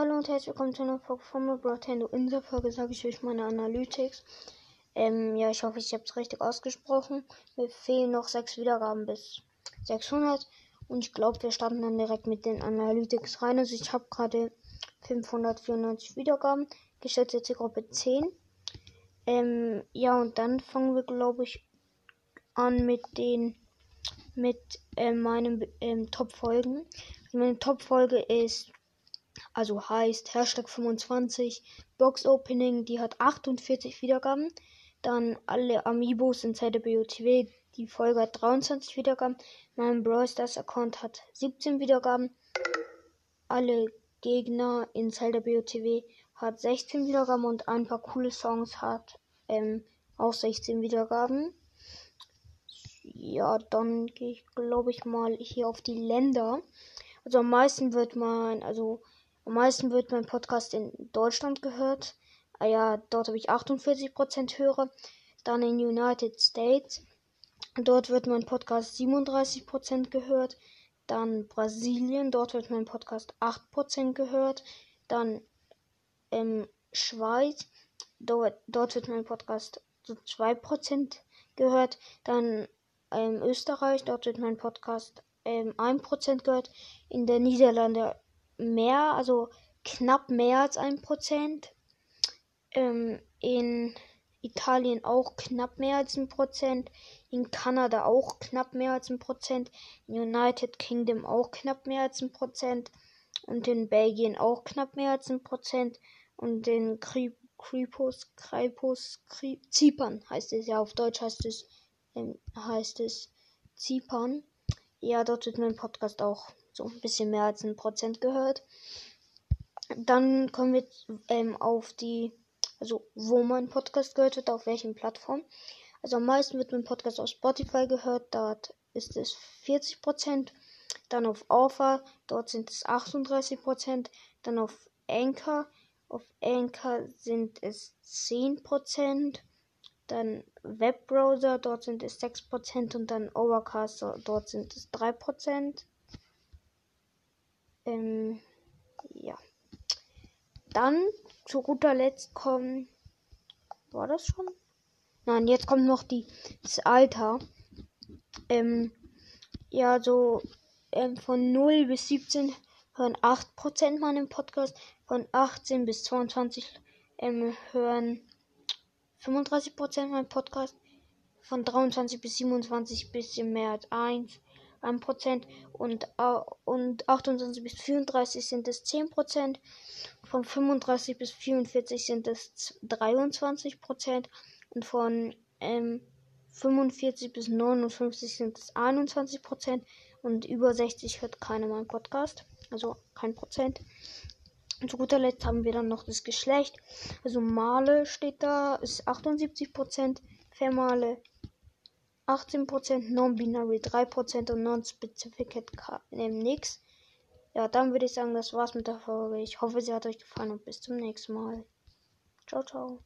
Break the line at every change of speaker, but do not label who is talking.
Hallo und herzlich willkommen zu einer Folge von Nintendo. In dieser Folge sage ich euch meine Analytics. Ähm, ja, ich hoffe, ich habe es richtig ausgesprochen. Mir fehlen noch 6 Wiedergaben bis 600. Und ich glaube, wir starten dann direkt mit den Analytics rein. Also ich habe gerade 594 Wiedergaben. Geschätzte Zielgruppe 10. Ähm, ja, und dann fangen wir, glaube ich, an mit den mit äh, meinen ähm, Top-Folgen. Meine Top-Folge ist also heißt Hashtag 25 Box Opening, die hat 48 Wiedergaben. Dann alle Amiibos in ZBOTW, die Folge hat 23 Wiedergaben. Mein Brawl Stars Account hat 17 Wiedergaben. Alle Gegner in Zelda BOTW hat 16 Wiedergaben und ein paar coole Songs hat ähm, auch 16 Wiedergaben. Ja, dann gehe ich glaube ich mal hier auf die Länder. Also am meisten wird man, also am meisten wird mein Podcast in Deutschland gehört. Ah ja, dort habe ich 48% Hörer. Dann in United States. Dort wird mein Podcast 37% gehört. Dann Brasilien, dort wird mein Podcast 8% gehört. Dann ähm, Schweiz, dort, dort wird mein Podcast so 2% gehört. Dann ähm, Österreich, dort wird mein Podcast ähm, 1% gehört. In der Niederlande mehr, also knapp mehr als ein Prozent. Ähm, in Italien auch knapp mehr als ein Prozent. In Kanada auch knapp mehr als ein Prozent. In United Kingdom auch knapp mehr als ein Prozent. Und in Belgien auch knapp mehr als ein Prozent. Und in Kripos, Kripos, Zypern heißt es ja, auf Deutsch heißt es, ähm, heißt es Zypern. Ja, dort wird mein Podcast auch so ein bisschen mehr als ein Prozent gehört. Dann kommen wir ähm, auf die, also wo mein Podcast gehört wird, auf welchen Plattformen. Also am meisten wird mein Podcast auf Spotify gehört, dort ist es 40 Prozent. Dann auf Offer, dort sind es 38 Prozent. Dann auf Anchor, auf Anchor sind es 10 Prozent. Dann Webbrowser, dort sind es 6% und dann Overcast, dort sind es 3%. Ähm, ja. Dann zu guter Letzt kommen. War das schon? Nein, jetzt kommt noch die, das Alter. Ähm, ja, so ähm, von 0 bis 17 hören 8% meinen Podcast. Von 18 bis 22 ähm, hören 35% meinen Podcast. Von 23 bis 27 bisschen mehr als 1. 1% und, und 28 bis 34 sind es 10%. Von 35 bis 44 sind es 23% und von ähm, 45 bis 59 sind es 21% und über 60 hört keiner meinen Podcast, also kein Prozent. Und zu guter Letzt haben wir dann noch das Geschlecht. Also Male steht da, ist 78%, Vermale 18%, Non-Binary 3% und Non-Specific ähm, nix. Ja, dann würde ich sagen, das war's mit der Folge. Ich hoffe, sie hat euch gefallen und bis zum nächsten Mal. Ciao, ciao.